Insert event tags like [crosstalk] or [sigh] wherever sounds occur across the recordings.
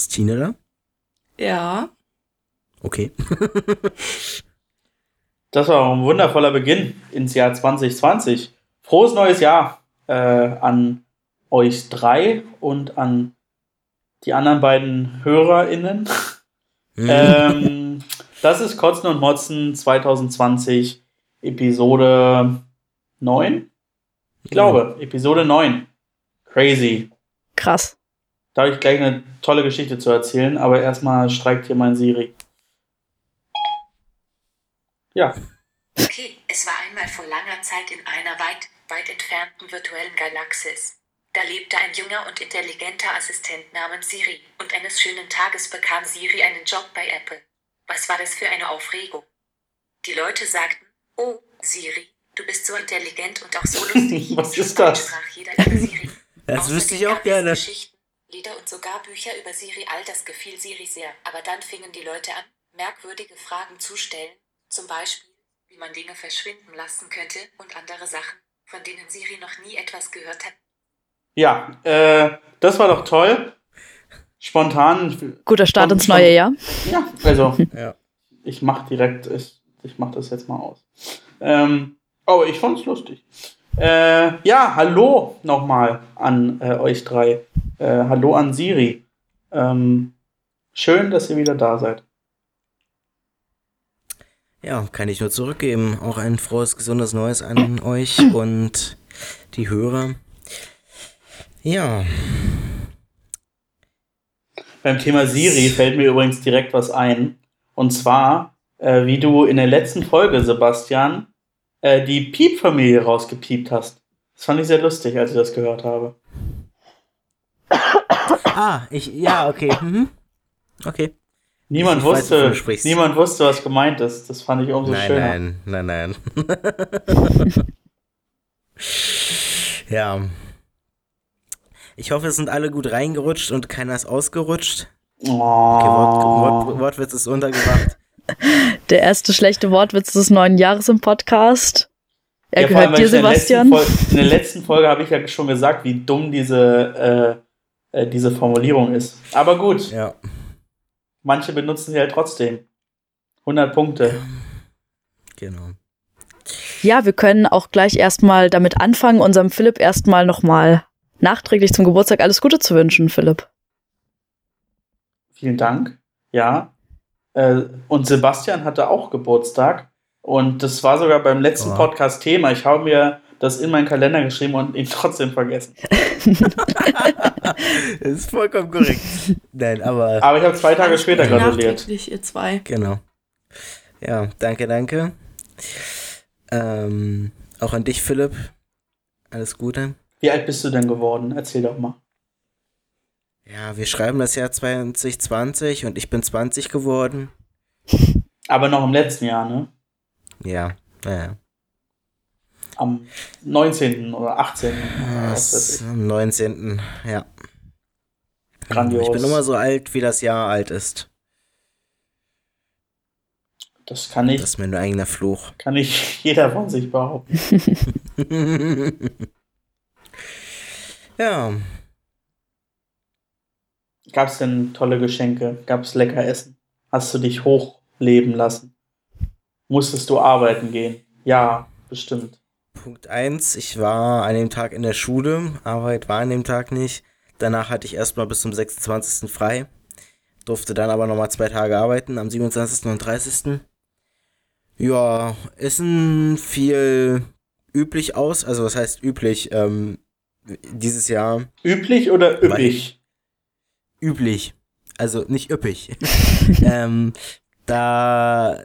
Ist Tine da? Ja. Okay. [laughs] Das war ein wundervoller Beginn ins Jahr 2020. Frohes neues Jahr äh, an euch drei und an die anderen beiden HörerInnen. ähm, das ist Kotzen und Motzen 2020, Episode 9. Ich glaube, Episode 9. Crazy. Krass. Da habe ich gleich eine tolle Geschichte zu erzählen, aber erstmal streikt hier mein Siri. Ja. Okay, es war einmal vor langer Zeit in einer weit, weit entfernten virtuellen Galaxis. Da lebte ein junger und intelligenter Assistent namens Siri, und eines schönen Tages bekam Siri einen Job bei Apple. Was war das für eine Aufregung? Die Leute sagten, oh, Siri, du bist so intelligent und auch so [laughs] lustig. Was ist das? Sprach jeder über Siri. Das Außerdem wüsste ich auch gerne. Geschichten, Lieder und sogar Bücher über Siri. All das gefiel Siri sehr. Aber dann fingen die Leute an, merkwürdige Fragen zu stellen. Zum Beispiel, wie man Dinge verschwinden lassen könnte und andere Sachen, von denen Siri noch nie etwas gehört hat. Ja, äh, das war doch toll. Spontan. Guter Start ins neue Jahr. Ja, also [laughs] Ja. ich mach direkt, ich, ich mach das jetzt mal aus. Ähm, aber ich fand's lustig. Äh, ja, hallo nochmal an äh, euch drei. Äh, hallo an Siri. Ähm, schön, dass ihr wieder da seid. Ja, kann ich nur zurückgeben. Auch ein frohes, gesundes Neues an euch und die Hörer. Ja, Beim Thema Siri fällt mir übrigens direkt was ein. Und zwar, äh, wie du in der letzten Folge, Sebastian, äh, die Piep-Familie rausgepiept hast. Das fand ich sehr lustig, als ich das gehört habe. Ah, ich, ja, okay. Mhm. Okay. Niemand weiß, wusste, sprichst. niemand wusste, was gemeint ist. Das fand ich umso nein, schöner. nein, nein, nein. [laughs] ja. Ich hoffe, es sind alle gut reingerutscht und keiner ist ausgerutscht. Okay, Wort, Oh. Wort, Wortwitz ist untergebracht. [laughs] Der erste schlechte Wortwitz des neuen Jahres im Podcast. Er Ja, gehört dir, ich in der letzten Sebastian. Folge- In der letzten Folge habe ich ja schon gesagt, wie dumm diese, äh, äh, diese Formulierung ist. Aber gut, Ja. manche benutzen sie halt trotzdem. 100 Punkte. Genau. Ja, wir können auch gleich erstmal damit anfangen, unserem Philipp erstmal nochmal nachträglich zum Geburtstag alles Gute zu wünschen, Philipp. Vielen Dank. Ja. Äh, und Sebastian hatte auch Geburtstag. Und das war sogar beim letzten Oh. Podcast Thema. Ich habe mir das in meinen Kalender geschrieben und ihn [laughs] trotzdem vergessen. Das [laughs] ist vollkommen korrekt. Nein, aber Aber ich habe zwei Tage später gratuliert. nachträglich, ihr zwei. genau. Ja, danke, danke. Ähm, auch an dich, Philipp. Alles Gute. Wie alt bist du denn geworden? Erzähl doch mal. Ja, wir schreiben das Jahr 2020 und ich bin 20 geworden. Aber noch im letzten Jahr, ne? Ja, naja. Am 19. oder 18. oder was weiß Das ich. am 19. Ja. Grandios. Ich bin immer so alt, wie das Jahr alt ist. Das kann ich, Das ist mein eigener Fluch. kann nicht [laughs] jeder von sich behaupten. [laughs] ja, Gab es denn tolle Geschenke? Gab es lecker Essen? Hast du dich hochleben lassen? Musstest du arbeiten gehen? Ja, bestimmt. Punkt 1. Ich war an dem Tag in der Schule. Arbeit war an dem Tag nicht. Danach hatte ich erstmal bis zum 26. frei. Durfte dann aber nochmal zwei Tage arbeiten, am 27. und 30. Ja, Essen fiel üblich aus. Also, was heißt üblich? Ähm, dieses Jahr Üblich oder üppig? üblich. Also nicht üppig. [laughs] ähm, da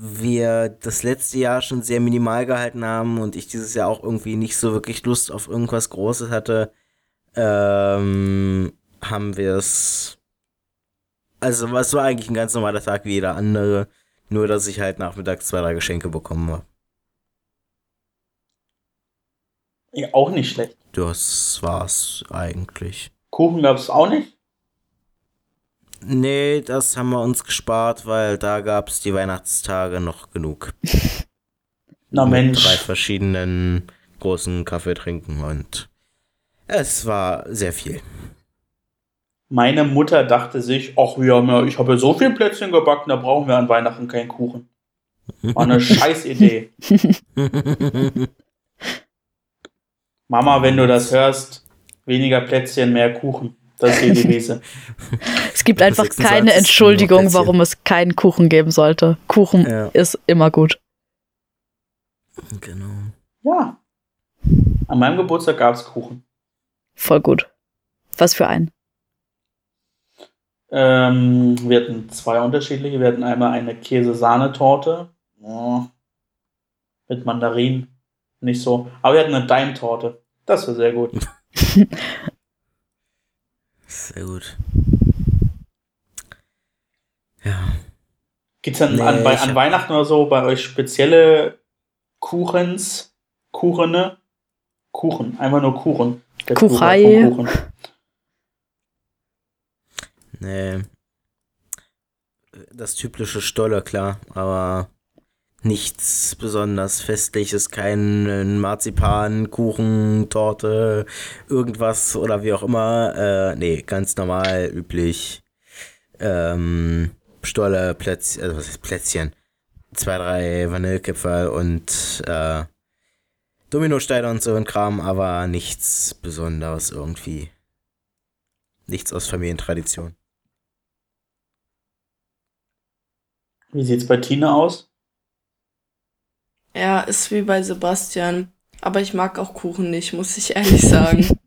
wir das letzte Jahr schon sehr minimal gehalten haben und ich dieses Jahr auch irgendwie nicht so wirklich Lust auf irgendwas Großes hatte, ähm, haben wir es. Also, es war eigentlich ein ganz normaler Tag wie jeder andere. Nur, dass ich halt nachmittags zwei, drei Geschenke bekommen habe. Ja, auch nicht schlecht. Das war's eigentlich. Kuchen gab es auch nicht? Nee, das haben wir uns gespart, weil da gab es die Weihnachtstage noch genug. [laughs] Na Mit Mensch. drei verschiedenen großen Kaffee trinken und es war sehr viel. Meine Mutter dachte sich, ach ja, ich habe ja so viel Plätzchen gebacken, da brauchen wir an Weihnachten keinen Kuchen. War eine [laughs] scheiß Idee. [laughs] Mama, wenn du das hörst, weniger Plätzchen, mehr Kuchen. Das ist die [laughs] Devise. Es gibt einfach 26 keine Entschuldigung, warum es keinen Kuchen geben sollte. Kuchen Ja. ist immer gut. genau. Ja. An meinem Geburtstag gab es Kuchen. Voll gut. Was für ein? Ähm, wir hatten zwei unterschiedliche. Wir hatten einmal eine Käse-Sahnetorte oh, mit Mandarinen. Nicht so. Aber wir hatten eine Daimtorte. Das war sehr gut. [laughs] Sehr gut. Ja. Gibt's dann Nee, an, bei, an Weihnachten oder so bei euch spezielle Kuchens? Kuchene? Kuchen. Einfach nur Kuchen. Der Kuchen. Nee. Das typische Stolle, klar, aber nichts besonders Festliches, kein Marzipan, Kuchen, Torte, irgendwas oder wie auch immer. Äh, nee, ganz normal, üblich. Ähm, Stolle, Plätzchen, also was heißt Plätzchen? Zwei, drei Vanillekipferl und äh, Dominosteine und so ein Kram, aber nichts Besonderes irgendwie. Nichts aus Familientradition. Wie sieht's bei Tina aus? Ja, ist wie bei Sebastian. Aber ich mag auch Kuchen nicht, muss ich ehrlich sagen. [laughs]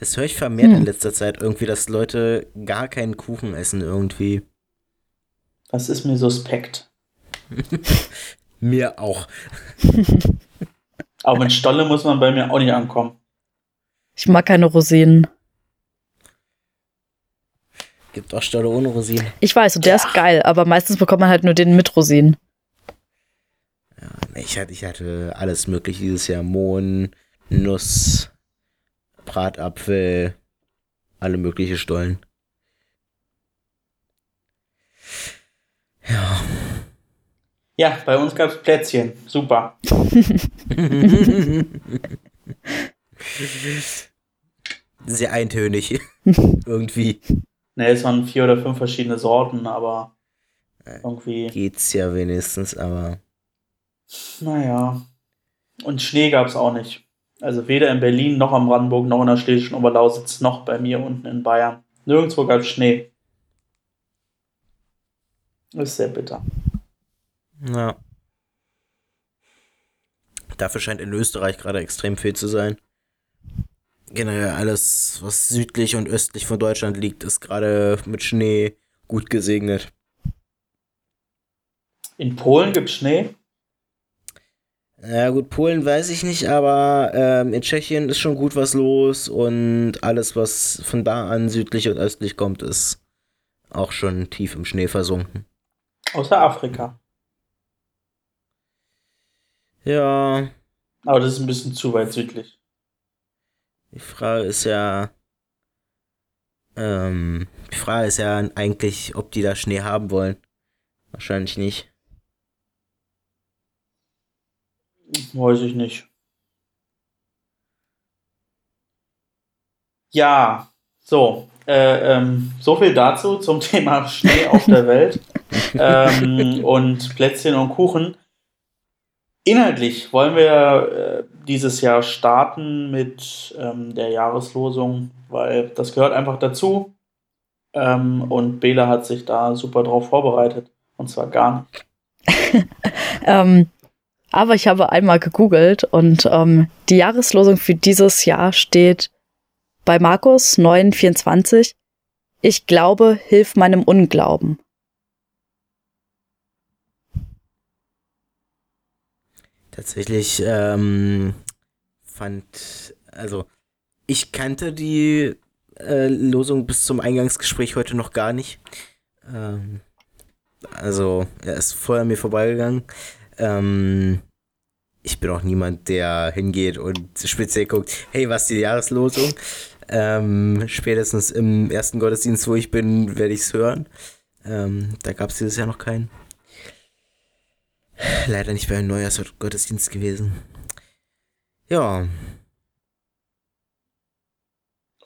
Das höre ich vermehrt Hm. in letzter Zeit irgendwie, dass Leute gar keinen Kuchen essen irgendwie. Das ist mir suspekt. [laughs] Mir auch. Aber mit Stolle muss man bei mir auch nicht ankommen. Ich mag keine Rosinen. Gibt auch Stolle ohne Rosinen. Ich weiß, und der ist geil, aber meistens bekommt man halt nur den mit Rosinen. Ich hatte, ich hatte alles mögliche dieses Jahr. Mohn, Nuss, Bratapfel, alle mögliche Stollen. Ja. Ja, bei uns gab's Plätzchen. Super. [laughs] Sehr eintönig. [laughs] Irgendwie Ne, es waren vier oder fünf verschiedene Sorten, aber irgendwie, geht's ja wenigstens, aber. Naja. Und Schnee gab's auch nicht. Also weder in Berlin noch am Brandenburg noch in der Schlesischen Oberlausitz noch bei mir unten in Bayern. Nirgendwo gab's Schnee. Das ist sehr bitter. Ja. Dafür scheint in Österreich gerade extrem viel zu sein. Generell alles, was südlich und östlich von Deutschland liegt, ist gerade mit Schnee gut gesegnet. In Polen gibt's Schnee. Ja gut, Polen weiß ich nicht, aber ähm, in Tschechien ist schon gut was los und alles, was von da an südlich und östlich kommt, ist auch schon tief im Schnee versunken. Außer Afrika. Ja, Aber das ist ein bisschen zu weit südlich. Die Frage ist ja, ähm, die Frage ist ja eigentlich, ob die da Schnee haben wollen. Wahrscheinlich nicht. Weiß ich nicht. Ja, so. Äh, ähm, so viel dazu zum [laughs] Thema Schnee auf der Welt ähm, und Plätzchen und Kuchen. Inhaltlich wollen wir äh, dieses Jahr starten mit ähm, der Jahreslosung, weil das gehört einfach dazu. Ähm, und Bela hat sich da super drauf vorbereitet. Und zwar gar nicht. [laughs] Ähm, aber ich habe einmal gegoogelt und ähm, die Jahreslosung für dieses Jahr steht bei Markus 9,24. Ich glaube, hilf meinem Unglauben. Tatsächlich ähm, fand, also ich kannte die äh, Losung bis zum Eingangsgespräch heute noch gar nicht. Ähm, also er ist vorher mir vorbeigegangen. Ähm, ich bin auch niemand, der hingeht und speziell guckt, hey, was ist die Jahreslosung? Ähm, spätestens im ersten Gottesdienst, wo ich bin, werde ich es hören. Ähm, da gab es dieses Jahr noch keinen. Leider nicht beim Neujahrsgottesdienst gewesen. Ja,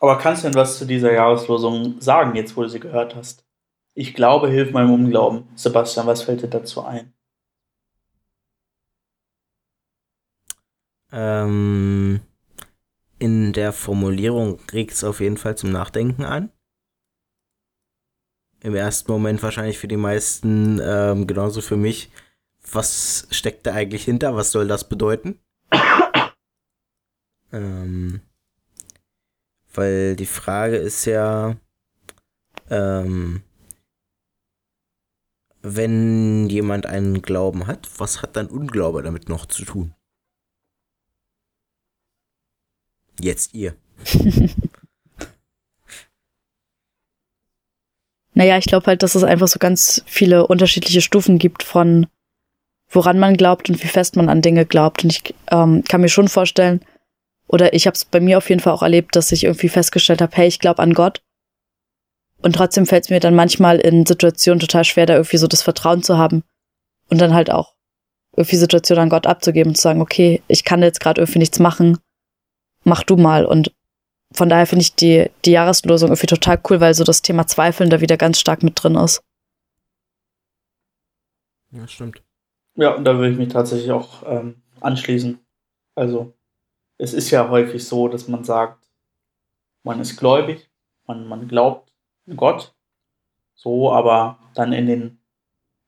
Aber kannst du denn was zu dieser Jahreslosung sagen, jetzt wo du sie gehört hast? Ich glaube, hilf meinem Unglauben. Sebastian, was fällt dir dazu ein? Ähm, in der Formulierung regt es auf jeden Fall zum Nachdenken an. Im ersten Moment wahrscheinlich für die meisten, ähm, genauso für mich, was steckt da eigentlich hinter? Was soll das bedeuten? [coughs] ähm, weil die Frage ist ja, ähm, wenn jemand einen Glauben hat, was hat dann Unglaube damit noch zu tun? Jetzt ihr. [laughs] Naja, ich glaube halt, dass es einfach so ganz viele unterschiedliche Stufen gibt von woran man glaubt und wie fest man an Dinge glaubt. Und ich ähm, kann mir schon vorstellen, oder ich habe es bei mir auf jeden Fall auch erlebt, dass ich irgendwie festgestellt habe, hey, ich glaube an Gott. Und trotzdem fällt es mir dann manchmal in Situationen total schwer, da irgendwie so das Vertrauen zu haben. Und dann halt auch irgendwie Situationen an Gott abzugeben und zu sagen, okay, ich kann jetzt gerade irgendwie nichts machen, mach du mal. Und von daher finde ich die, die Jahreslosung irgendwie total cool, weil so das Thema Zweifeln da wieder ganz stark mit drin ist. Ja, stimmt. Ja, und da würde ich mich tatsächlich auch ähm, anschließen. Also, es ist ja häufig so, dass man sagt, man ist gläubig, man, man glaubt an Gott, so, aber dann in den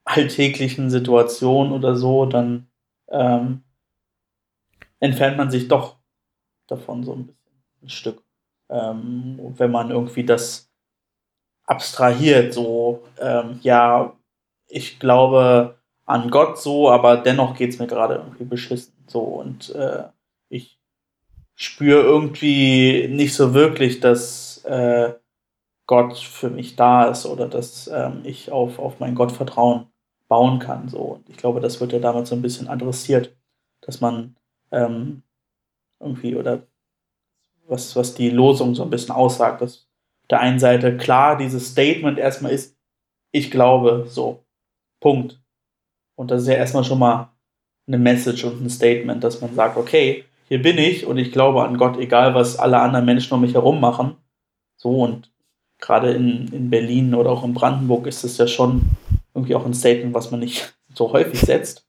alltäglichen Situationen oder so, dann ähm, entfernt man sich doch davon so ein bisschen, ein Stück. Ähm, wenn man irgendwie das abstrahiert, so, ähm, ja, ich glaube an Gott so, aber dennoch geht es mir gerade irgendwie beschissen. So, und äh, ich spüre irgendwie nicht so wirklich, dass äh, Gott für mich da ist oder dass ähm, ich auf, auf mein Gottvertrauen bauen kann. So. Und ich glaube, das wird ja damals so ein bisschen adressiert, dass man ähm, irgendwie oder was, was die Losung so ein bisschen aussagt, dass auf der einen Seite klar dieses Statement erstmal ist, ich glaube, so, Punkt. Und das ist ja erstmal schon mal eine Message und ein Statement, dass man sagt, okay, hier bin ich und ich glaube an Gott, egal was alle anderen Menschen um mich herum machen. So und gerade in, in Berlin oder auch in Brandenburg ist es ja schon irgendwie auch ein Statement, was man nicht [laughs] so häufig setzt.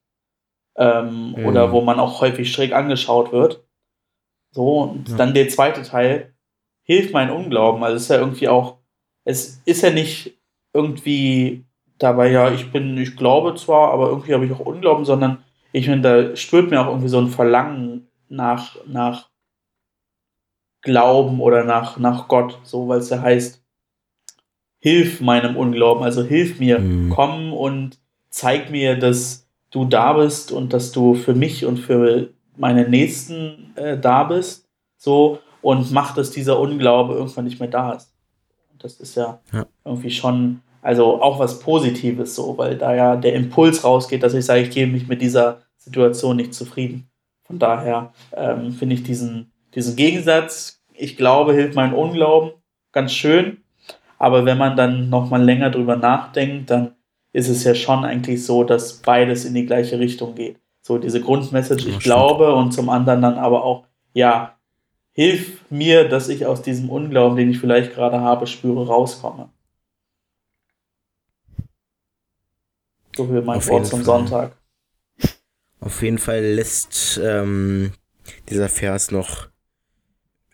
Ähm, mhm. Oder wo man auch häufig schräg angeschaut wird. So, und ja. dann der zweite Teil hilft mein Unglauben. Also es ist ja irgendwie auch, es ist ja nicht irgendwie dabei, ja, ich bin, ich glaube zwar, aber irgendwie habe ich auch Unglauben, sondern ich finde, da spürt mir auch irgendwie so ein Verlangen nach, nach Glauben oder nach, nach Gott, so, weil es ja heißt, hilf meinem Unglauben, also hilf mir, mhm. komm und zeig mir, dass du da bist und dass du für mich und für meine Nächsten äh, da bist, so und macht, dass dieser Unglaube irgendwann nicht mehr da ist. Das ist ja, ja, irgendwie schon, also auch was Positives so, weil da ja der Impuls rausgeht, dass ich sage, ich gebe mich mit dieser Situation nicht zufrieden. Von daher ähm, finde ich diesen, diesen Gegensatz, ich glaube, hilft mein Unglauben, ganz schön. Aber wenn man dann nochmal länger drüber nachdenkt, dann ist es ja schon eigentlich so, dass beides in die gleiche Richtung geht. So diese Grundmessage, ich glaube, und zum anderen dann aber auch, ja, hilf mir, dass ich aus diesem Unglauben, den ich vielleicht gerade habe, spüre, rauskomme. So viel mein Auf Wort zum Fall. Sonntag. Auf jeden Fall lässt ähm, dieser Vers noch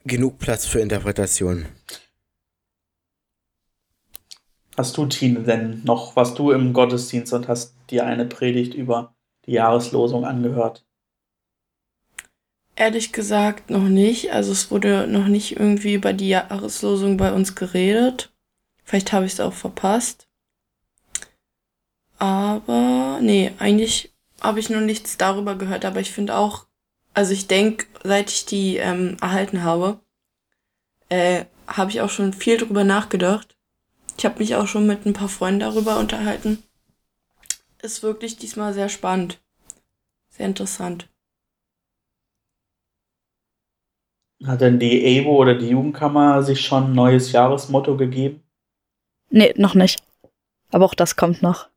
genug Platz für Interpretation. Hast du, Tine, denn noch, was du im Gottesdienst und hast dir eine Predigt über die Jahreslosung angehört? Ehrlich gesagt noch nicht. Also es wurde noch nicht irgendwie über die Jahreslosung bei uns geredet. Vielleicht habe ich es auch verpasst. Aber nee, eigentlich habe ich noch nichts darüber gehört. Aber ich finde auch, also ich denke, seit ich die ähm, erhalten habe, äh, habe ich auch schon viel drüber nachgedacht. Ich habe mich auch schon mit ein paar Freunden darüber unterhalten ist wirklich diesmal sehr spannend. Sehr interessant. Hat denn die EBO oder die Jugendkammer sich schon ein neues Jahresmotto gegeben? Nee, noch nicht. Aber auch das kommt noch.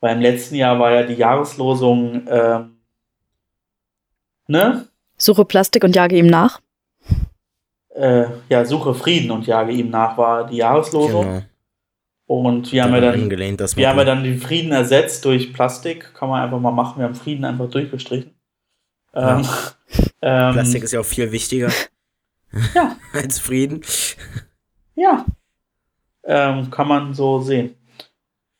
Weil im letzten Jahr war ja die Jahreslosung, ähm, ne? Suche Plastik und jage ihm nach. äh, ja, suche Frieden und jage ihm nach, war die Jahreslosung. Genau. Und wir haben ja dann, wir haben ja dann den Frieden ersetzt durch Plastik. Kann man einfach mal machen. Wir haben Frieden einfach durchgestrichen. Ähm, [laughs] ähm, Plastik ist ja auch viel wichtiger [laughs] Ja. [laughs] als Frieden. Ja. Ähm, kann man so sehen.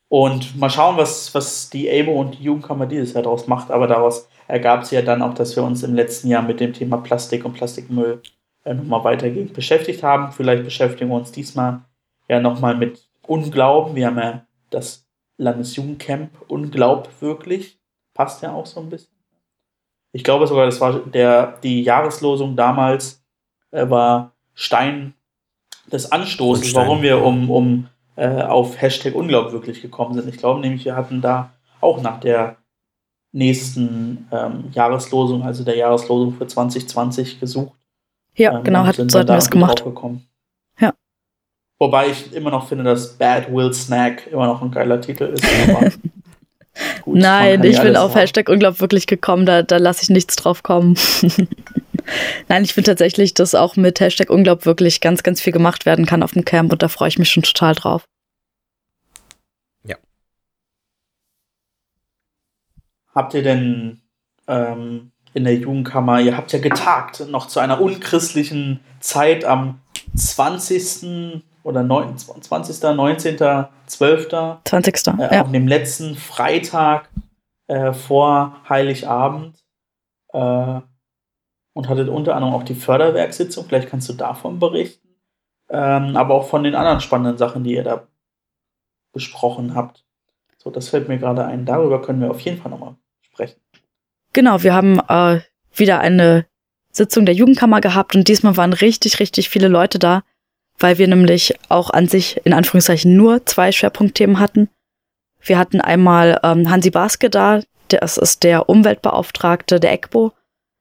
Und mal schauen, was, was die ABO und die Jugendkammer dieses Jahr daraus macht. Aber daraus ergab sich ja dann auch, dass wir uns im letzten Jahr mit dem Thema Plastik und Plastikmüll äh, nochmal weitergehend beschäftigt haben. Vielleicht beschäftigen wir uns diesmal ja nochmal mit Unglauben. Wir haben ja das Landesjugendcamp Unglaub wirklich. Passt ja auch so ein bisschen. Ich glaube sogar, das war der, die Jahreslosung damals äh, war Stein des Anstoßes, warum wir um, um äh, auf Hashtag Unglaub wirklich gekommen sind. Ich glaube nämlich, wir hatten da auch nach der nächsten ähm, Jahreslosung, also der Jahreslosung für 2020 gesucht. Ja, Ähm, genau, hat, sind so dann hatten wir es gemacht. draufgekommen. Ja. Wobei ich immer noch finde, dass Bad Will Snack immer noch ein geiler Titel ist. [laughs] gut, Nein, ich ja bin auf haben. Hashtag Unglaub wirklich gekommen, da, da lasse ich nichts drauf kommen. [laughs] Nein, ich finde tatsächlich, dass auch mit Hashtag Unglaub wirklich ganz, ganz viel gemacht werden kann auf dem Camp und da freue ich mich schon total drauf. Habt ihr denn ähm, in der Jugendkammer, ihr habt ja getagt, noch zu einer unchristlichen Zeit am 20. oder 9, 20., 19., 12. 20. äh, ja. auf dem letzten Freitag äh, vor Heiligabend äh, und hattet unter anderem auch die Förderwerkssitzung. Vielleicht kannst du davon berichten, ähm, aber auch von den anderen spannenden Sachen, die ihr da besprochen habt. So, das fällt mir gerade ein. Darüber können wir auf jeden Fall nochmal sprechen. Genau, wir haben äh, wieder eine Sitzung der Jugendkammer gehabt und diesmal waren richtig, richtig viele Leute da, weil wir nämlich auch an sich in Anführungszeichen nur zwei Schwerpunktthemen hatten. Wir hatten einmal ähm, Hansi Baske da, das ist der Umweltbeauftragte der ECBO,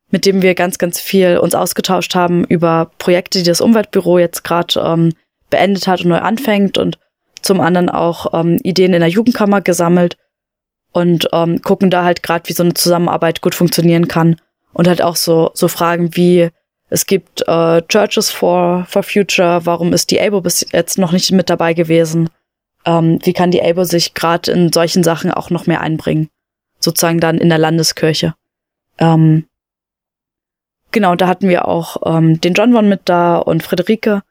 mit dem wir ganz, ganz viel uns ausgetauscht haben über Projekte, die das Umweltbüro jetzt gerade ähm, beendet hat und neu anfängt und zum anderen auch ähm, Ideen in der Jugendkammer gesammelt und ähm, gucken da halt gerade, wie so eine Zusammenarbeit gut funktionieren kann und halt auch so so Fragen wie es gibt äh, Churches for for Future, warum ist die ABO bis jetzt noch nicht mit dabei gewesen? Ähm, wie kann die ABO sich gerade in solchen Sachen auch noch mehr einbringen? Sozusagen dann in der Landeskirche. Ähm, genau, da hatten wir auch ähm, den John Von mit da und Friederike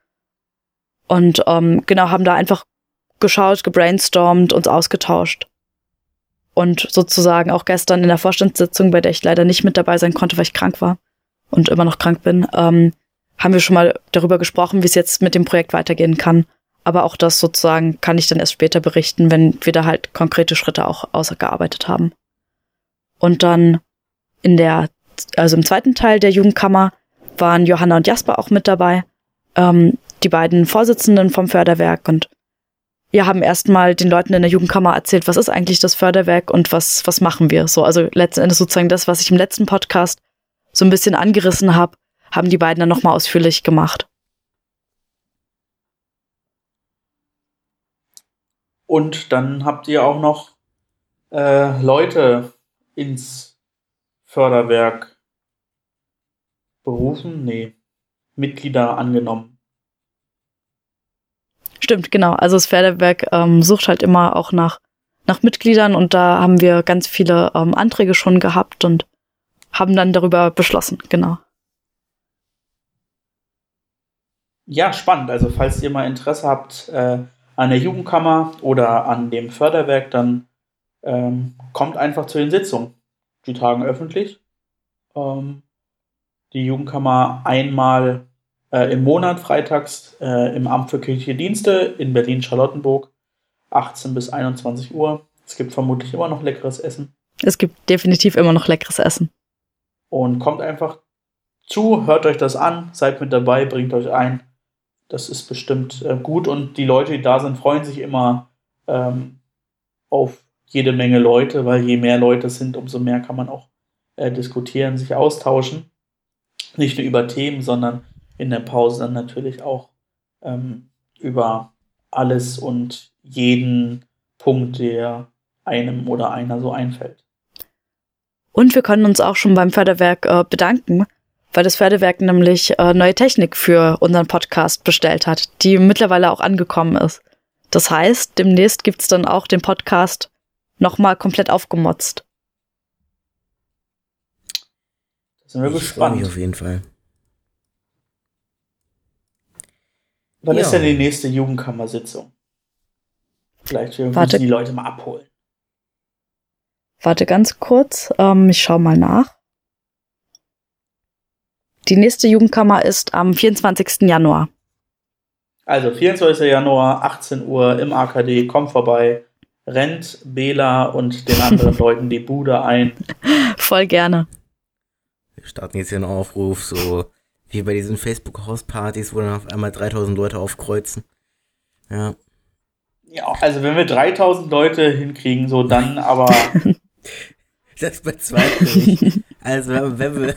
und ähm, genau haben da einfach geschaut, gebrainstormt, uns ausgetauscht. Und sozusagen auch gestern in der Vorstandssitzung, bei der ich leider nicht mit dabei sein konnte, weil ich krank war und immer noch krank bin, ähm, haben wir schon mal darüber gesprochen, wie es jetzt mit dem Projekt weitergehen kann. Aber auch das sozusagen kann ich dann erst später berichten, wenn wir da halt konkrete Schritte auch ausgearbeitet haben. Und dann in der, also im zweiten Teil der Jugendkammer waren Johanna und Jasper auch mit dabei, ähm, die beiden Vorsitzenden vom Förderwerk und wir haben erstmal den Leuten in der Jugendkammer erzählt, was ist eigentlich das Förderwerk und was, was machen wir so. Also letzten Endes sozusagen das, was ich im letzten Podcast so ein bisschen angerissen habe, haben die beiden dann nochmal ausführlich gemacht. Und dann habt ihr auch noch äh, Leute ins Förderwerk berufen? Nee, Mitglieder angenommen. Stimmt, genau. Also das Förderwerk ähm, sucht halt immer auch nach, nach Mitgliedern und da haben wir ganz viele ähm, Anträge schon gehabt und haben dann darüber beschlossen, genau. Ja, spannend. Also falls ihr mal Interesse habt äh, an der Jugendkammer oder an dem Förderwerk, dann ähm, kommt einfach zu den Sitzungen. Die tagen öffentlich. Ähm, die Jugendkammer einmal äh, im Monat, freitags äh, im Amt für kirchliche Dienste in Berlin-Charlottenburg, 18 bis 21 Uhr. Es gibt vermutlich immer noch leckeres Essen. Es gibt definitiv immer noch leckeres Essen. Und kommt einfach zu, hört euch das an, seid mit dabei, bringt euch ein. Das ist bestimmt äh, gut und die Leute, die da sind, freuen sich immer ähm, auf jede Menge Leute, weil je mehr Leute sind, umso mehr kann man auch äh, diskutieren, sich austauschen. Nicht nur über Themen, sondern in der Pause dann natürlich auch ähm, über alles und jeden Punkt, der einem oder einer so einfällt. Und wir können uns auch schon beim Förderwerk äh, bedanken, weil das Förderwerk nämlich äh, neue Technik für unseren Podcast bestellt hat, die mittlerweile auch angekommen ist. Das heißt, demnächst gibt's dann auch den Podcast nochmal komplett aufgemotzt. Sind wir ich gespannt. auf jeden Fall. Wann Ja. ist denn die nächste Jugendkammersitzung? Vielleicht wir Warte. müssen die Leute mal abholen. Warte ganz kurz, ähm, ich schau mal nach. Die nächste Jugendkammer ist am 24. Januar. Also 24. Januar, 18 Uhr im AKD, kommt vorbei, rennt Bela und den anderen [laughs] Leuten die Bude ein. Voll gerne. Wir starten jetzt hier einen Aufruf, so wie bei diesen Facebook-Hauspartys, wo dann auf einmal 3000 Leute aufkreuzen. Ja. Ja, also wenn wir 3000 Leute hinkriegen, so dann [laughs] aber Das bezweifle ich. [laughs] Also, wenn wir,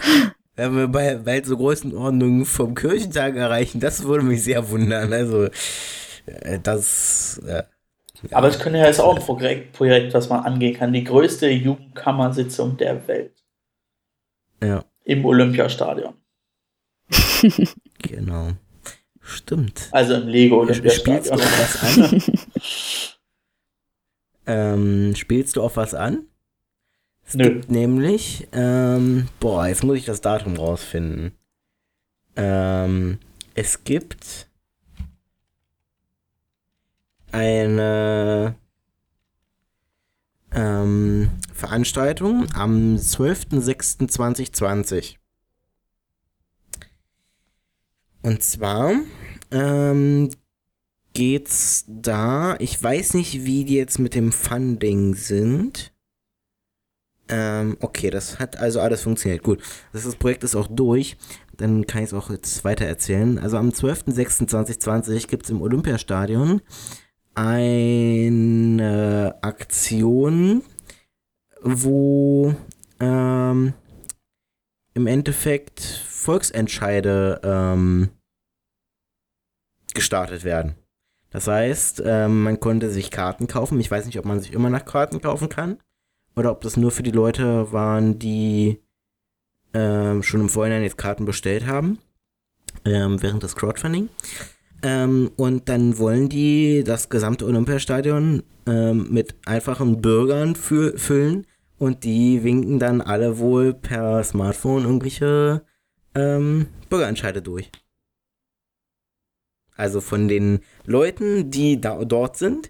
wenn wir bei, bei so Größenordnungen vom Kirchentag erreichen, das würde mich sehr wundern. Also, äh, das. Äh, Aber es könnte ja jetzt auch ein Projekt, Projekt, was man angehen kann. Die größte Jugendkammersitzung der Welt ja, im Olympiastadion. [laughs] genau. Stimmt. Also im Lego Spielst du Olympiastadion. auf was an? [laughs] ähm, spielst du auf was an? Es Nö. gibt nämlich, ähm, boah, jetzt muss ich das Datum rausfinden. Ähm, es gibt eine ähm, Veranstaltung am 12.06.2020. Und zwar ähm, geht's da, ich weiß nicht, wie die jetzt mit dem Funding sind. Ähm, okay, das hat also alles funktioniert. Gut, das, das Projekt ist auch durch. Dann kann ich es auch jetzt weiter erzählen. Also am 12.06.2020 gibt es im Olympiastadion eine Aktion, wo ähm, im Endeffekt Volksentscheide ähm, gestartet werden. Das heißt, ähm, man konnte sich Karten kaufen. Ich weiß nicht, ob man sich immer nach Karten kaufen kann oder ob das nur für die Leute waren, die ähm, schon im Vorhinein jetzt Karten bestellt haben ähm, während des Crowdfunding. Ähm, und dann wollen die das gesamte Olympiastadion ähm, mit einfachen Bürgern fü füllen und die winken dann alle wohl per Smartphone irgendwelche ähm, Bürgerentscheide durch. Also von den Leuten, die da, dort sind,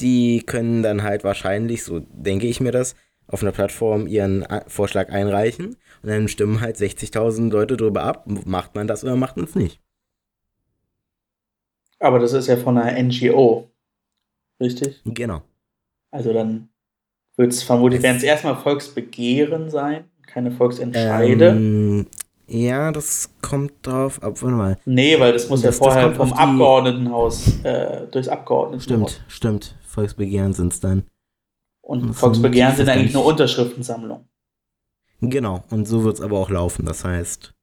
die können dann halt wahrscheinlich, so denke ich mir das, auf einer Plattform ihren A- Vorschlag einreichen und dann stimmen halt 60.000 Leute drüber ab, macht man das oder macht man es nicht. Aber das ist ja von einer NGO. Richtig? Genau. Also dann wird es vermutlich, werden es erstmal Volksbegehren sein, keine Volksentscheide. Ähm, ja, das kommt drauf ab, warte mal. nee, weil das muss das- ja vorher vom Abgeordnetenhaus, äh, durchs Abgeordnetenhaus. Stimmt, stimmt. Volksbegehren sind es dann. Und Volksbegehren sind eigentlich ich- nur Unterschriftensammlungen. Genau, und so wird es aber auch laufen. Das heißt,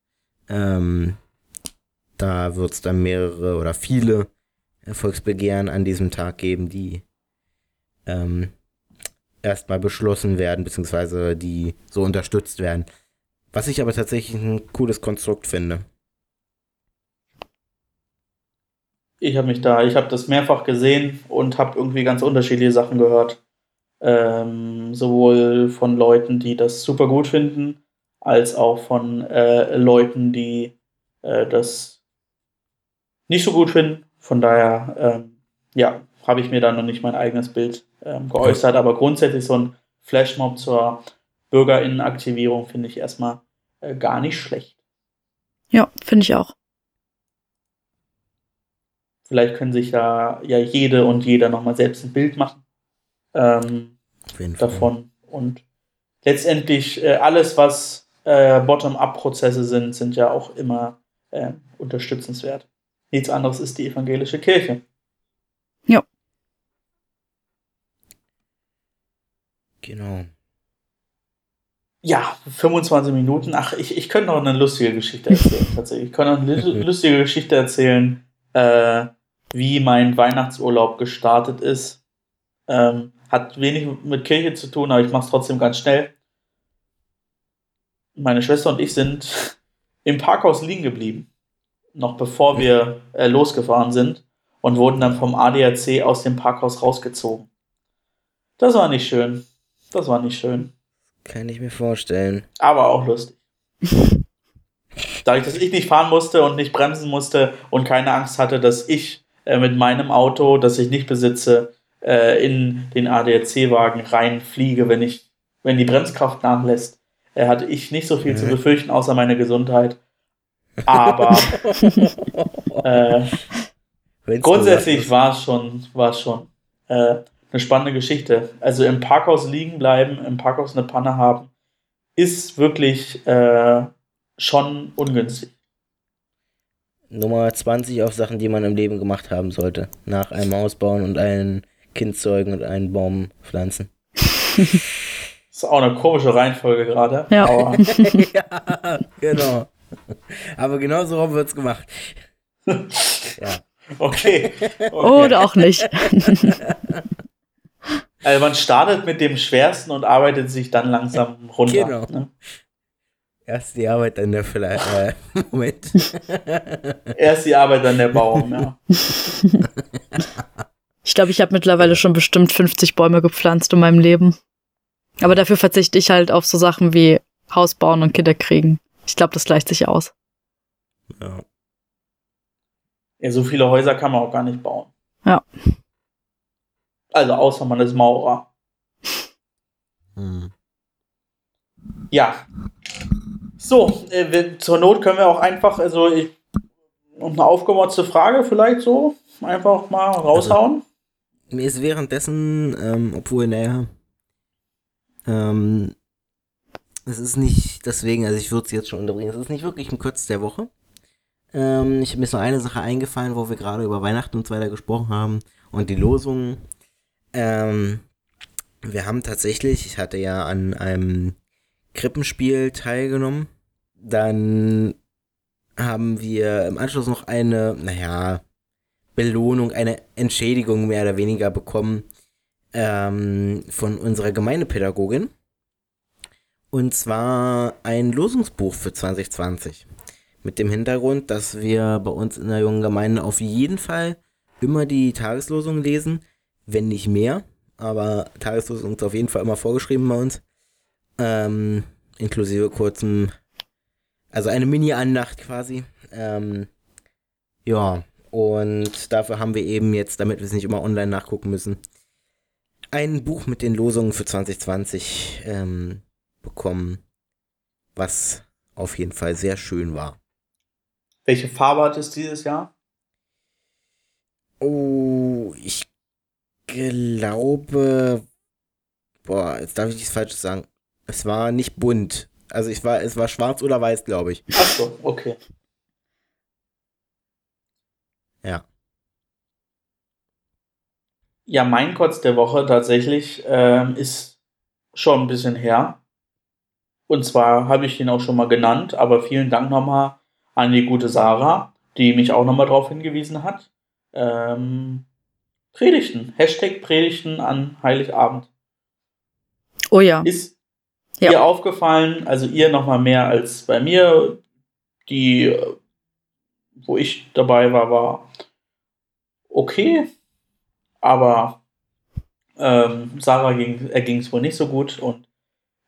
ähm, da wird es dann mehrere oder viele Volksbegehren an diesem Tag geben, die ähm, erstmal beschlossen werden, beziehungsweise die so unterstützt werden. Was ich aber tatsächlich ein cooles Konstrukt finde. Ich habe mich da, ich habe das mehrfach gesehen und habe irgendwie ganz unterschiedliche Sachen gehört. Ähm, sowohl von Leuten, die das super gut finden, als auch von äh, Leuten, die äh, das nicht so gut finden. Von daher, ähm, ja, habe ich mir da noch nicht mein eigenes Bild ähm, geäußert. Aber grundsätzlich so ein Flashmob zur Bürgerinnenaktivierung finde ich erstmal äh, gar nicht schlecht. Ja, finde ich auch. Vielleicht können sich da ja jede und jeder nochmal selbst ein Bild machen ähm, davon. Und letztendlich äh, alles, was äh, Bottom-up-Prozesse sind, sind ja auch immer äh, unterstützenswert. Nichts anderes ist die evangelische Kirche. Genau. Ja, 25 Minuten. Ach, ich, ich könnte noch eine lustige Geschichte erzählen, [laughs] tatsächlich. Ich könnte noch eine lu- [laughs] lustige Geschichte erzählen, äh, wie mein Weihnachtsurlaub gestartet ist. Ähm, hat wenig mit Kirche zu tun, aber ich mache es trotzdem ganz schnell. Meine Schwester und ich sind [laughs] im Parkhaus liegen geblieben, noch bevor wir äh, losgefahren sind und wurden dann vom ADAC aus dem Parkhaus rausgezogen. Das war nicht schön. Das war nicht schön. Kann ich mir vorstellen. Aber auch lustig. [laughs] Dadurch, dass ich nicht fahren musste und nicht bremsen musste und keine Angst hatte, dass ich äh, mit meinem Auto, das ich nicht besitze, äh, in den ADAC-Wagen reinfliege, wenn ich, wenn die Bremskraft nachlässt, äh, hatte ich nicht so viel mhm. zu befürchten, außer meine Gesundheit. Aber [laughs] äh, grundsätzlich war es schon, war schon äh, eine spannende Geschichte. Also im Parkhaus liegen bleiben, im Parkhaus eine Panne haben, ist wirklich äh, schon ungünstig. Nummer 20 auf Sachen, die man im Leben gemacht haben sollte. Nach einem Haus bauen und ein Kind zeugen und einen Baum pflanzen. [laughs] ist auch eine komische Reihenfolge gerade. Ja. [laughs] ja, genau. Aber genau so wird es gemacht. [laughs] ja. Okay. okay. Oder auch nicht. Also man startet mit dem Schwersten und arbeitet sich dann langsam runter. Genau. Ne? Erst die Arbeit, dann der vielleicht. Äh, Moment. Erst die Arbeit, dann der Baum, ja. Ich glaube, ich habe mittlerweile schon bestimmt 50 Bäume gepflanzt in meinem Leben. Aber dafür verzichte ich halt auf so Sachen wie Haus bauen und Kinder kriegen. Ich glaube, das gleicht sich aus. Ja. Ja, so viele Häuser kann man auch gar nicht bauen. Ja. Also außer man ist Maurer. Hm. Ja. So, äh, wir, zur Not können wir auch einfach, also ich, eine aufgemotzte Frage vielleicht so, einfach mal raushauen. Also, mir ist währenddessen, ähm, obwohl, naja, ähm, es ist nicht, deswegen, also ich würde es jetzt schon unterbringen, es ist nicht wirklich ein Kurz der Woche. Ähm, ich mir so eine Sache eingefallen, wo wir gerade über Weihnachten und so weiter gesprochen haben und die Losungen. Ähm, wir haben tatsächlich, ich hatte ja an einem Krippenspiel teilgenommen. Dann haben wir im Anschluss noch eine, naja, Belohnung, eine Entschädigung mehr oder weniger bekommen ähm, von unserer Gemeindepädagogin. Und zwar ein Losungsbuch für 2020. Mit dem Hintergrund, dass wir bei uns in der jungen Gemeinde auf jeden Fall immer die Tageslosung lesen, wenn nicht mehr. Aber Tageslosung ist auf jeden Fall immer vorgeschrieben bei uns. Ähm, inklusive kurzem, also eine Mini-Andacht quasi. Ähm, ja, und dafür haben wir eben jetzt, damit wir es nicht immer online nachgucken müssen, ein Buch mit den Losungen für 2020 ähm, bekommen, was auf jeden Fall sehr schön war. Welche Farbe hat es dieses Jahr? Oh, ich glaube, boah, jetzt darf ich nichts Falsches sagen. Es war nicht bunt. Also ich war, es war schwarz oder weiß, glaube ich. Ach so, okay. Ja. Ja, mein Kotz der Woche tatsächlich ähm, ist schon ein bisschen her. Und zwar habe ich ihn auch schon mal genannt, aber vielen Dank nochmal an die gute Sarah, die mich auch nochmal darauf hingewiesen hat. Ähm, Predigten. Hashtag Predigten an Heiligabend. Oh ja. Ist ja. ihr aufgefallen, also ihr nochmal mehr als bei mir. Die, wo ich dabei war, war okay, aber ähm, Sarah ging, es wohl nicht so gut und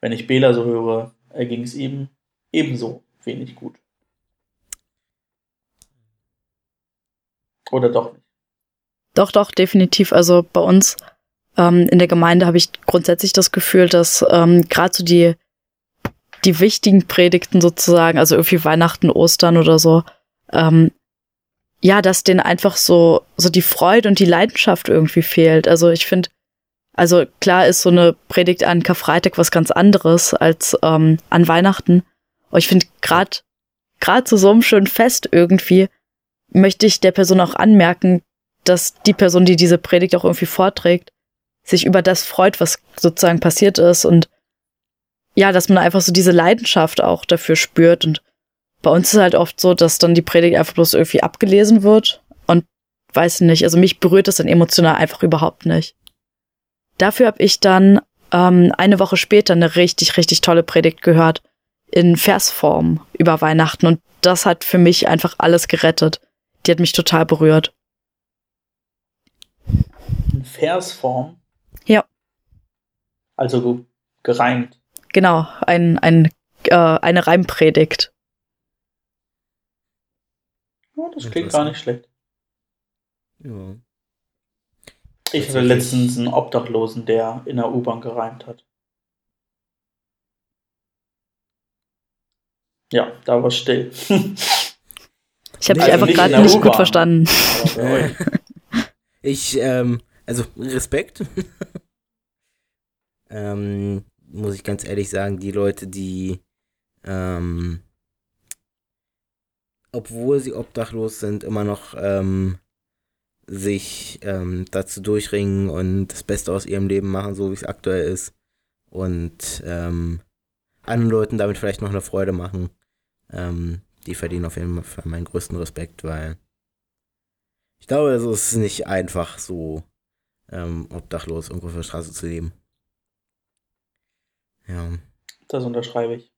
wenn ich Bela so höre, erging es ihm ebenso wenig gut. Oder doch nicht? Doch, doch, definitiv. Also bei uns ähm, in der Gemeinde habe ich grundsätzlich das Gefühl, dass ähm, gerade so die, die wichtigen Predigten sozusagen, also irgendwie Weihnachten, Ostern oder so, ähm, ja, dass denen einfach so, so die Freude und die Leidenschaft irgendwie fehlt. Also ich finde, also klar ist so eine Predigt an Karfreitag was ganz anderes als ähm, an Weihnachten. Aber ich finde gerade gerade zu so einem schönen Fest irgendwie möchte ich der Person auch anmerken, dass die Person, die diese Predigt auch irgendwie vorträgt, sich über das freut, was sozusagen passiert ist und ja, dass man einfach so diese Leidenschaft auch dafür spürt und bei uns ist halt oft so, dass dann die Predigt einfach bloß irgendwie abgelesen wird und weiß nicht, also mich berührt das dann emotional einfach überhaupt nicht. Dafür habe ich dann ähm, eine Woche später eine richtig, richtig tolle Predigt gehört in Versform über Weihnachten und das hat für mich einfach alles gerettet. Die hat mich total berührt. In Versform? Ja. Also gereimt. Genau, ein, ein, äh, eine Reimpredigt. Oh, das klingt gar nicht schlecht. Ja. Ich hatte letztens einen Obdachlosen, der in der U-Bahn gereimt hat. Ja, da war still. [laughs] Ich habe Nee, dich also einfach nicht gerade der nicht gut verstanden. [laughs] Ich, ähm, also Respekt. [laughs] ähm, muss ich ganz ehrlich sagen, die Leute, die, ähm, obwohl sie obdachlos sind, immer noch ähm, sich ähm, dazu durchringen und das Beste aus ihrem Leben machen, so wie es aktuell ist. Und ähm, anderen Leuten damit vielleicht noch eine Freude machen. Ähm, die verdienen auf jeden Fall meinen größten Respekt, weil ich glaube, es ist nicht einfach, so ähm, obdachlos irgendwo auf der Straße zu leben. Ja. Das unterschreibe ich.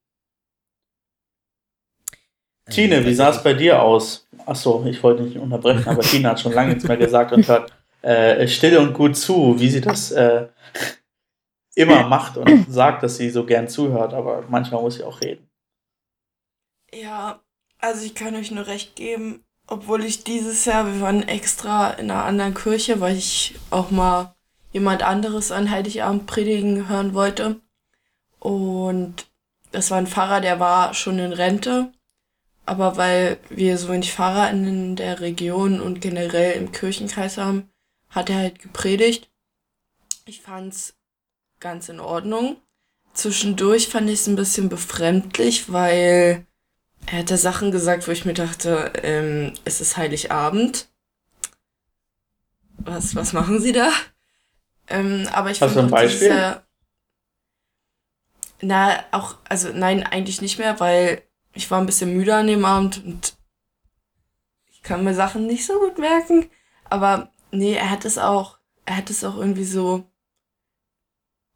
Tine, wie sah es bei dir aus? Achso, ich wollte nicht unterbrechen, aber [laughs] Tine hat schon lange nichts mehr gesagt und hört äh, still und gut zu, wie sie das äh, immer [clears throat] macht und sagt, dass sie so gern zuhört, aber manchmal muss sie auch reden. Ja, also ich kann euch nur recht geben, obwohl ich dieses Jahr, wir waren extra in einer anderen Kirche, weil ich auch mal jemand anderes an Heiligabend predigen hören wollte. Und das war ein Pfarrer, der war schon in Rente. Aber weil wir so wenig Pfarrer in der Region und generell im Kirchenkreis haben, hat er halt gepredigt. Ich fand's ganz in Ordnung. Zwischendurch fand ich es ein bisschen befremdlich, weil er hat da Sachen gesagt, wo ich mir dachte, ähm, es ist Heiligabend. Was, was machen Sie da? Ähm, aber ich Hast du fand ein Beispiel? Na, auch, also nein, eigentlich nicht mehr, weil ich war ein bisschen müde an dem Abend und ich kann mir Sachen nicht so gut merken. Aber nee, er hat es auch, er hat es auch irgendwie so,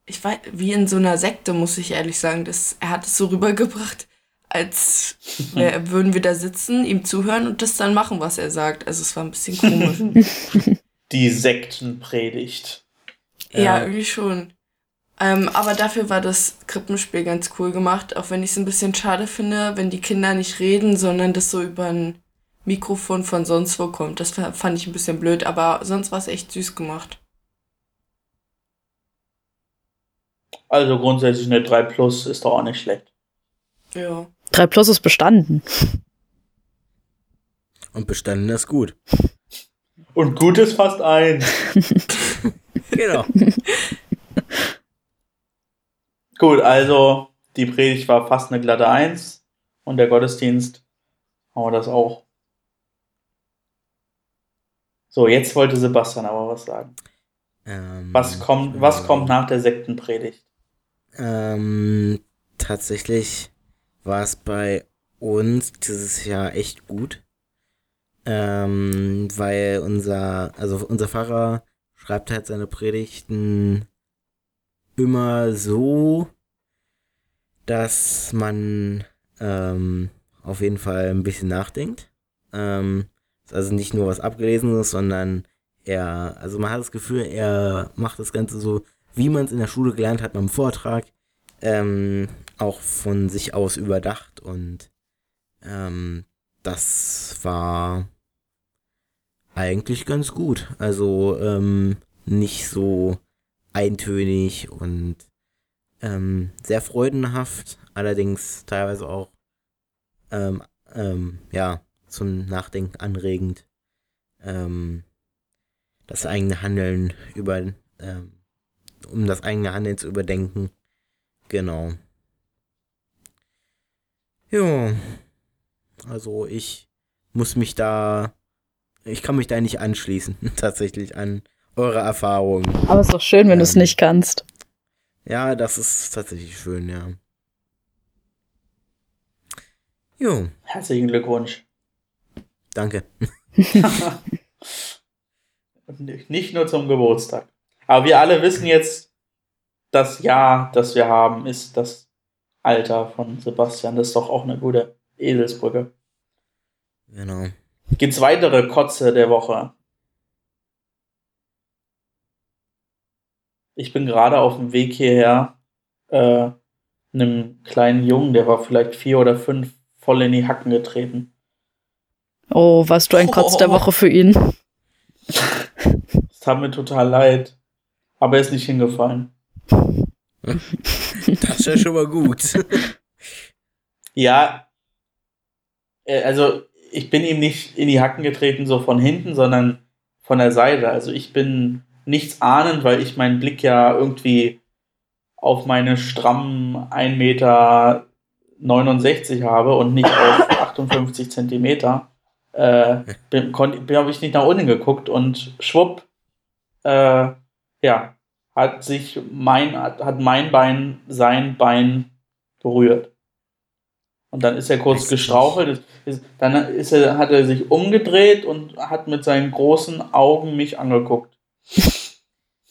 ich weiß, wie in so einer Sekte, muss ich ehrlich sagen. Das, er hat es so rübergebracht, als [laughs] wär, würden wir da sitzen, ihm zuhören und das dann machen, was er sagt. Also es war ein bisschen komisch. [laughs] Die Sektenpredigt. ja, Ja. irgendwie schon. Ähm, aber dafür war das Krippenspiel ganz cool gemacht, auch wenn ich es ein bisschen schade finde, wenn die Kinder nicht reden, sondern das so über ein Mikrofon von sonst wo kommt. Das fa- fand ich ein bisschen blöd, aber sonst war es echt süß gemacht. Also grundsätzlich eine 3 Plus ist doch auch nicht schlecht. Ja. 3 Plus ist bestanden. Und bestanden ist gut. Und gut ist fast ein. [laughs] [laughs] Genau. [laughs] Gut, also die Predigt war fast eine glatte 1 und der Gottesdienst haben wir das auch. So, jetzt wollte Sebastian aber was sagen. ähm, Was kommt, was kommt nach der Sektenpredigt? Ähm, tatsächlich war es bei uns dieses Jahr echt gut. Ähm, weil unser, also unser Pfarrer schreibt halt seine Predigten immer so, dass man ähm, auf jeden Fall ein bisschen nachdenkt. Ähm, also nicht nur was Abgelesenes, sondern er, also man hat das Gefühl, er macht das Ganze so, wie man es in der Schule gelernt hat beim Vortrag, ähm, auch von sich aus überdacht und ähm, das war eigentlich ganz gut. Also ähm, nicht so eintönig und ähm, sehr freudenhaft, allerdings teilweise auch ähm, ähm, ja zum Nachdenken anregend. Ähm, das eigene Handeln über ähm, um das eigene Handeln zu überdenken. Genau. Ja. Also ich muss mich da, ich kann mich da nicht anschließen, [laughs] tatsächlich an eure Erfahrungen. Aber es ist doch schön, wenn du es Ähm. nicht kannst. Ja, das ist tatsächlich schön, ja. Jo, Herzlichen Glückwunsch. danke. [laughs] Nicht nur zum Geburtstag. Aber wir alle wissen jetzt, das Jahr, das wir haben, ist das Alter von Sebastian. Das ist doch auch eine gute Eselsbrücke. Genau. Gibt's weitere Kotze der Woche? Ich bin gerade auf dem Weg hierher äh, einem kleinen Jungen, der war vielleicht vier oder fünf, voll in die Hacken getreten. Oh, warst du ein Kotz der Oh. [laughs] Woche für ihn? Es tat mir total leid. Aber er ist nicht hingefallen. [laughs] Das ist ja schon mal gut. [laughs] Ja, äh, also ich bin ihm nicht in die Hacken getreten, so von hinten, sondern von der Seite. Also ich bin nichts ahnend, weil ich meinen Blick ja irgendwie auf meine strammen 1,69 Meter habe und nicht auf [laughs] 58 Zentimeter. Äh, habe ich nicht nach unten geguckt und schwupp, äh, ja, hat sich mein, hat, mein Bein sein Bein berührt. Und dann ist er kurz gestrauchelt, ist, dann ist er, hat er sich umgedreht und hat mit seinen großen Augen mich angeguckt.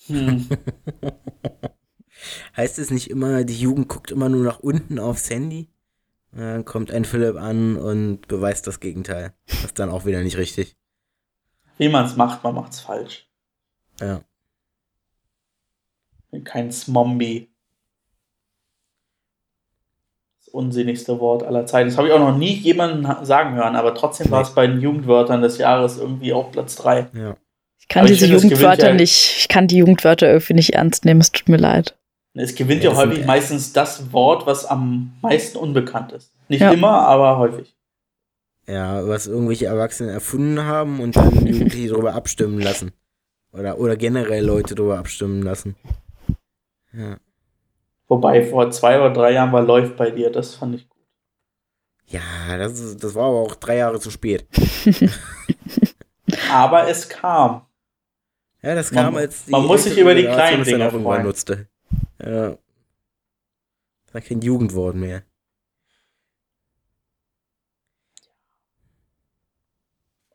Hm. [laughs] Heißt es nicht immer, die Jugend guckt immer nur nach unten aufs Handy? Dann kommt ein Philipp an und beweist das Gegenteil. Das ist dann auch wieder nicht richtig. Wie man es macht, man macht es falsch. Ja. Bin kein Zombie. Das unsinnigste Wort aller Zeiten. Das habe ich auch noch nie jemanden sagen hören, aber trotzdem war es bei den Jugendwörtern des Jahres irgendwie auf Platz 3. Ja. Ich kann Aber diese Jugendwörter ja- nicht, ich kann die Jugendwörter irgendwie nicht ernst nehmen, es tut mir leid. Es gewinnt Ja, ja, häufig meistens das Wort, was am meisten unbekannt ist. Nicht Ja. immer, aber häufig. Ja, was irgendwelche Erwachsene erfunden haben und dann Jugendliche [laughs] darüber abstimmen lassen. Oder, oder generell Leute darüber abstimmen lassen. Ja. Wobei vor zwei oder drei Jahren war läuft bei dir, das fand ich gut. Ja, das, ist, das war aber auch drei Jahre zu spät. [laughs] [laughs] Aber es kam. Ja, das Man- kam als man muss sich über die kleinen Dinge auch freuen. nutzte. Ja. Das war kein Jugendwort mehr.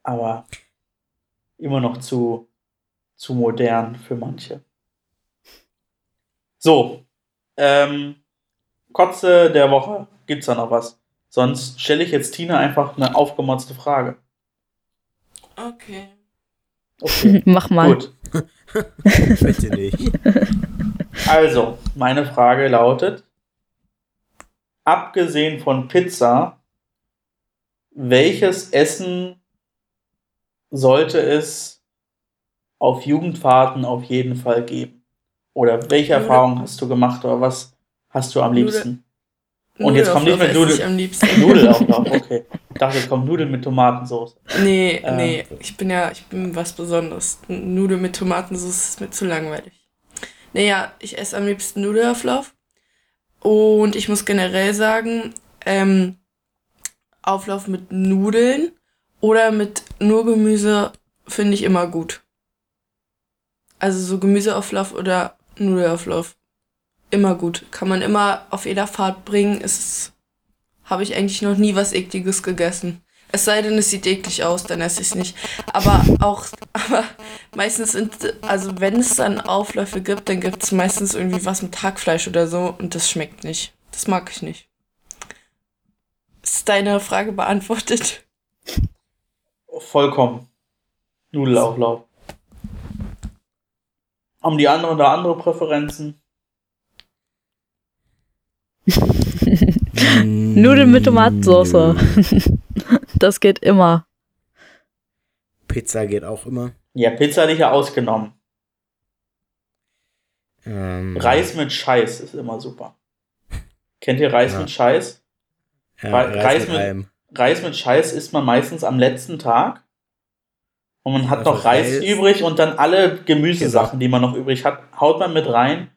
aber immer noch zu, zu modern für manche. So, ähm, Kotze der Woche. Gibt's da noch was? Sonst stelle ich jetzt Tina einfach eine aufgemotzte Frage. Okay. Okay, [laughs] Mach mal. gut. [laughs] Bitte nicht. Also, meine Frage lautet: Abgesehen von Pizza, welches Essen sollte es auf Jugendfahrten auf jeden Fall geben? Oder welche. Erfahrungen hast du gemacht oder was hast du am Nudeln. liebsten? Und jetzt kommt nicht mehr Nudel- ich am liebsten. Nudelauflauf, [laughs] okay. Ich dachte, jetzt kommt Nudeln mit Tomatensauce. Nee, Ähm. nee, ich bin ja, ich bin was Besonderes. Nudeln mit Tomatensauce ist mir zu langweilig. Naja, ich esse am liebsten Nudelauflauf. Und ich muss generell sagen, ähm, Auflauf mit Nudeln oder mit nur Gemüse finde ich immer gut. Also so Gemüseauflauf oder Nudelauflauf. Immer gut. Kann man immer auf jeder Fahrt bringen. Ist, habe ich eigentlich noch nie was Ekliges gegessen. Es sei denn, es sieht eklig aus, dann esse ich es nicht. Aber auch, [laughs] aber meistens sind, also wenn es dann Aufläufe gibt, dann gibt es meistens irgendwie was mit Hackfleisch oder so und das schmeckt nicht. Das mag ich nicht. Ist deine Frage beantwortet? [laughs] Vollkommen. Nudelauflauf. Haben die anderen da andere Präferenzen? Nudeln mit Tomatensauce. [laughs] Das geht immer. Pizza geht auch immer. Ja, Pizza hatte ich ja ausgenommen. Ähm, Reis mit Scheiß ist immer super. Kennt ihr Reis Ja. mit Scheiß? ja, Reis Reis mit mit- allem. Reis mit Scheiß isst man meistens am letzten Tag. Und man hat Also noch Reis, Reis- übrig und dann alle Gemüsesachen, die man noch übrig hat, haut man mit rein.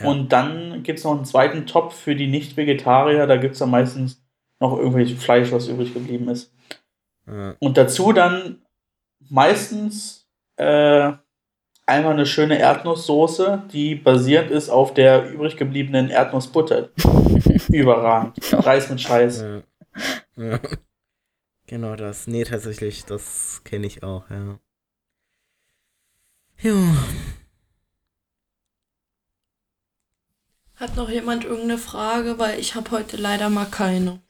Ja. Und dann gibt es noch einen zweiten Topf für die Nicht-Vegetarier. Da gibt es dann meistens noch irgendwelches Fleisch, was übrig geblieben ist. Ja. Und dazu dann meistens äh, einmal eine schöne Erdnusssoße, die basierend ist auf der übrig gebliebenen Erdnussbutter. [laughs] Überragend. Reis mit Scheiß. Ja. Genau das. Nee, tatsächlich, das kenne ich auch, ja. Jo. Hat noch jemand irgendeine Frage? Weil ich habe heute leider mal keine.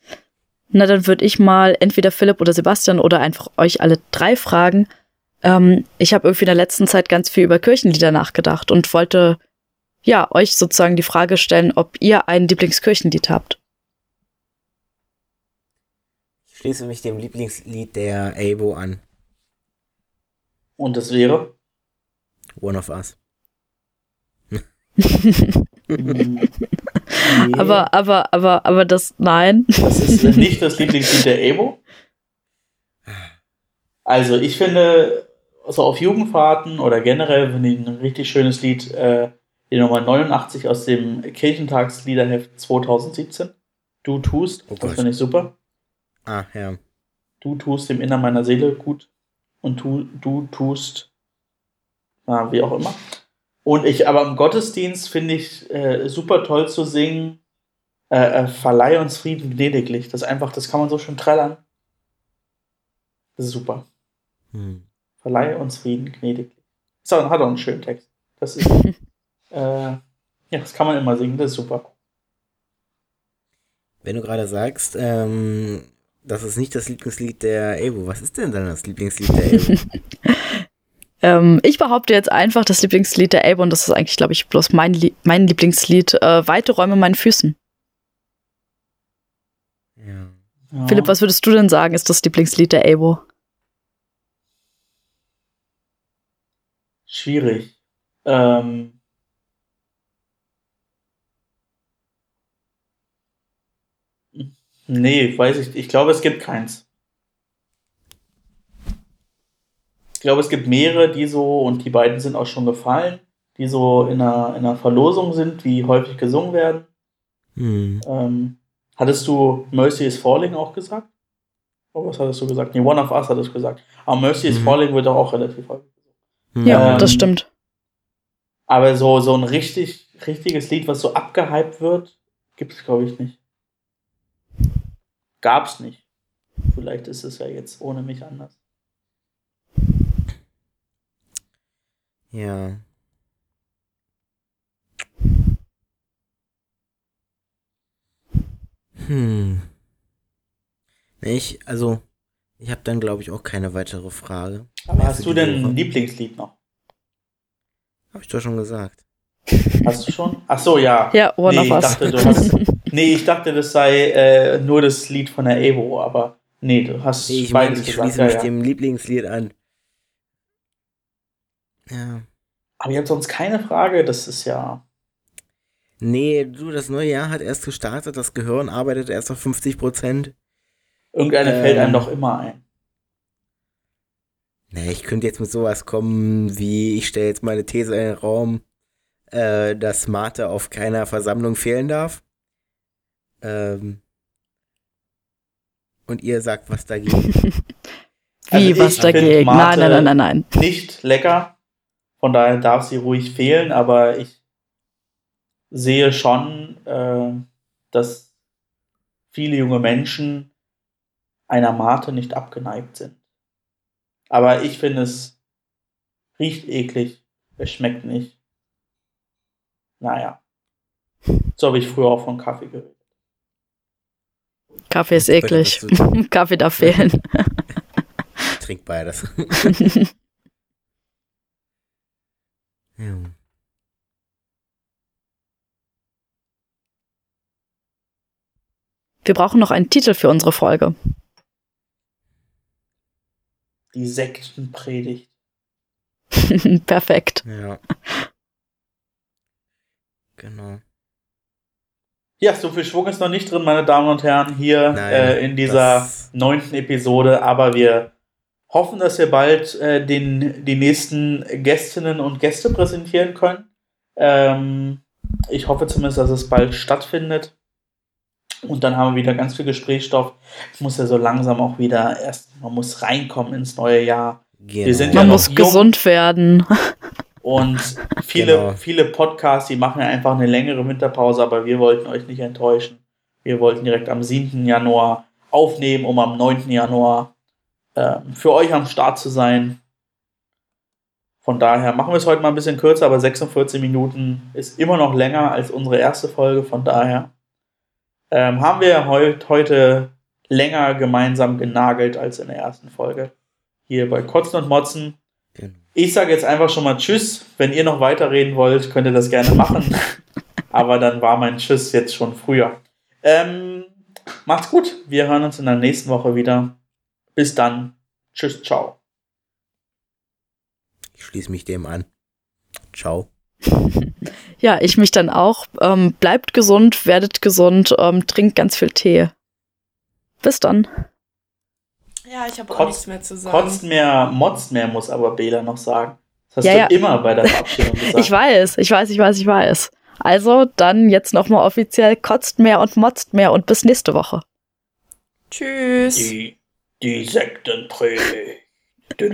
Na, dann würde ich mal entweder Philipp oder Sebastian oder einfach euch alle drei fragen. Ähm, ich habe irgendwie in der letzten Zeit ganz viel über Kirchenlieder nachgedacht und wollte ja euch sozusagen die Frage stellen, ob ihr ein Lieblingskirchenlied habt. Ich schließe mich dem Lieblingslied der Abo an. Und das wäre? One of Us. Nee, Aber, aber, aber, aber das, nein. das ist [laughs] nicht das Lieblingslied der Ebo. Also ich finde, so auf Jugendfahrten oder generell finde ich ein richtig schönes Lied, äh, die Nummer 89 aus dem Kirchentagsliederheft 2017. Du tust, Oh das finde ich super. Ah, ja. Du tust dem Innern meiner Seele gut und du, du tust, na, wie auch immer. Und ich, aber im Gottesdienst finde ich äh, super toll zu singen, äh, äh, verleih uns Frieden gnädiglich. Das ist einfach, das kann man so schön trällern. Das ist super. Hm. Verleihe uns Frieden gnädiglich. So, hat auch einen schönen Text. Das ist, [laughs] äh, ja, das kann man immer singen, das ist super. Wenn du gerade sagst, ähm, das ist nicht das Lieblingslied der Abo, was ist denn dann das Lieblingslied der Abo? [laughs] Ähm, ich behaupte jetzt einfach das Lieblingslied der Abe und das ist eigentlich, glaube ich, bloß mein, Lie mein Lieblingslied. Äh, Weite Räume meinen Füßen. ja. Ja. Philipp, was würdest du denn sagen, ist das Lieblingslied der Abo? Schwierig. Ähm, nee, weiß ich. Ich glaube, es gibt keins. Ich glaube, es gibt mehrere, die so, und die beiden sind auch schon gefallen, die so in einer, in einer Verlosung sind, die häufig gesungen werden. Hm. Ähm, hattest du Mercy is Falling auch gesagt? Oh, was hattest du gesagt? Nee, One of Us hattest du gesagt. Aber Mercy is Mhm. Falling wird doch auch relativ häufig gesungen. Hm. Ja, Ähm, das stimmt. Aber so, so ein richtig, richtiges Lied, was so abgehypt wird, gibt es, glaube ich, nicht. Gab's nicht. Vielleicht ist es ja jetzt ohne mich anders. Ja. Hm. Ich, also, ich habe dann, glaube ich, auch keine weitere Frage. Aber hast du denn ein Lieblingslied noch? Hab ich doch schon gesagt. Hast du schon? Ach so, ja. Ja, One nee, of ich Us. dachte, du hast, [laughs] nee, ich dachte, das sei äh, nur das Lied von der Evo, aber nee, du hast Nee, ich meine, ich gesagt. schließe Ja, mich ja. dem Lieblingslied an. Ja. Aber ihr habt sonst keine Frage, das ist ja. Nee, du, das neue Jahr hat erst gestartet, das Gehirn arbeitet erst auf 50 Prozent. Irgendeine Ähm. fällt einem doch immer ein. Nee, ich könnte jetzt mit sowas kommen, wie ich stelle jetzt meine These in den Raum, äh, dass Mate auf keiner Versammlung fehlen darf. Ähm, und ihr sagt was dagegen. [laughs] Also Wie, ich was dagegen? Nein, nein, nein, nein, nein. Nicht lecker, von daher darf sie ruhig fehlen, aber ich sehe schon, äh, dass viele junge Menschen einer Mate nicht abgeneigt sind. Aber ich finde, es riecht eklig, es schmeckt nicht. Naja. So habe ich früher auch von Kaffee geredet. Kaffee ist eklig. [laughs] Kaffee darf fehlen. Trink beides. [laughs] ja. Wir brauchen noch einen Titel für unsere Folge. Die Sektenpredigt. [laughs] Perfekt. ja. Genau. Ja, so viel Schwung ist noch nicht drin, meine Damen und Herren, hier Nein, äh, in dieser neunten Episode, aber wir hoffen, dass wir bald äh, den, die nächsten Gästinnen und Gäste präsentieren können. Ähm, ich hoffe zumindest, dass es bald stattfindet. Und dann haben wir wieder ganz viel Gesprächsstoff. Es muss ja so langsam auch wieder erst, man muss reinkommen ins neue Jahr. Genau. Wir sind ja Man muss jung. gesund werden. Und [laughs] viele, Genau. viele Podcasts, die machen ja einfach eine längere Winterpause, aber wir wollten euch nicht enttäuschen. Wir wollten direkt am 7. Januar aufnehmen, um am 9. Januar ähm, für euch am Start zu sein. Von daher machen wir es heute mal ein bisschen kürzer, aber 46 Minuten ist immer noch länger als unsere erste Folge. Von daher ähm, haben wir heut, heute länger gemeinsam genagelt als in der ersten Folge. Hier bei Kotzen und Motzen. Genau. Ich sage jetzt einfach schon mal Tschüss. Wenn ihr noch weiterreden wollt, könnt ihr das gerne machen. [laughs] aber dann war mein Tschüss jetzt schon früher. Ähm, macht's gut. Wir hören uns in der nächsten Woche wieder. Bis dann. Tschüss, ciao. Ich schließe mich dem an. Ciao. [laughs] Ja, ich mich dann auch. Ähm, bleibt gesund, werdet gesund, ähm, trinkt ganz viel Tee. Bis dann. Ja, ich habe auch nichts mehr zu sagen. Kotzt mehr, motzt mehr, muss aber Bela noch sagen. Das hast Ja, du ja. immer bei der Verabschiedung [laughs] gesagt. Ich weiß, ich weiß, ich weiß, ich weiß. Also dann jetzt nochmal offiziell kotzt mehr und motzt mehr und bis nächste Woche. Tschüss. Die, des actes. De,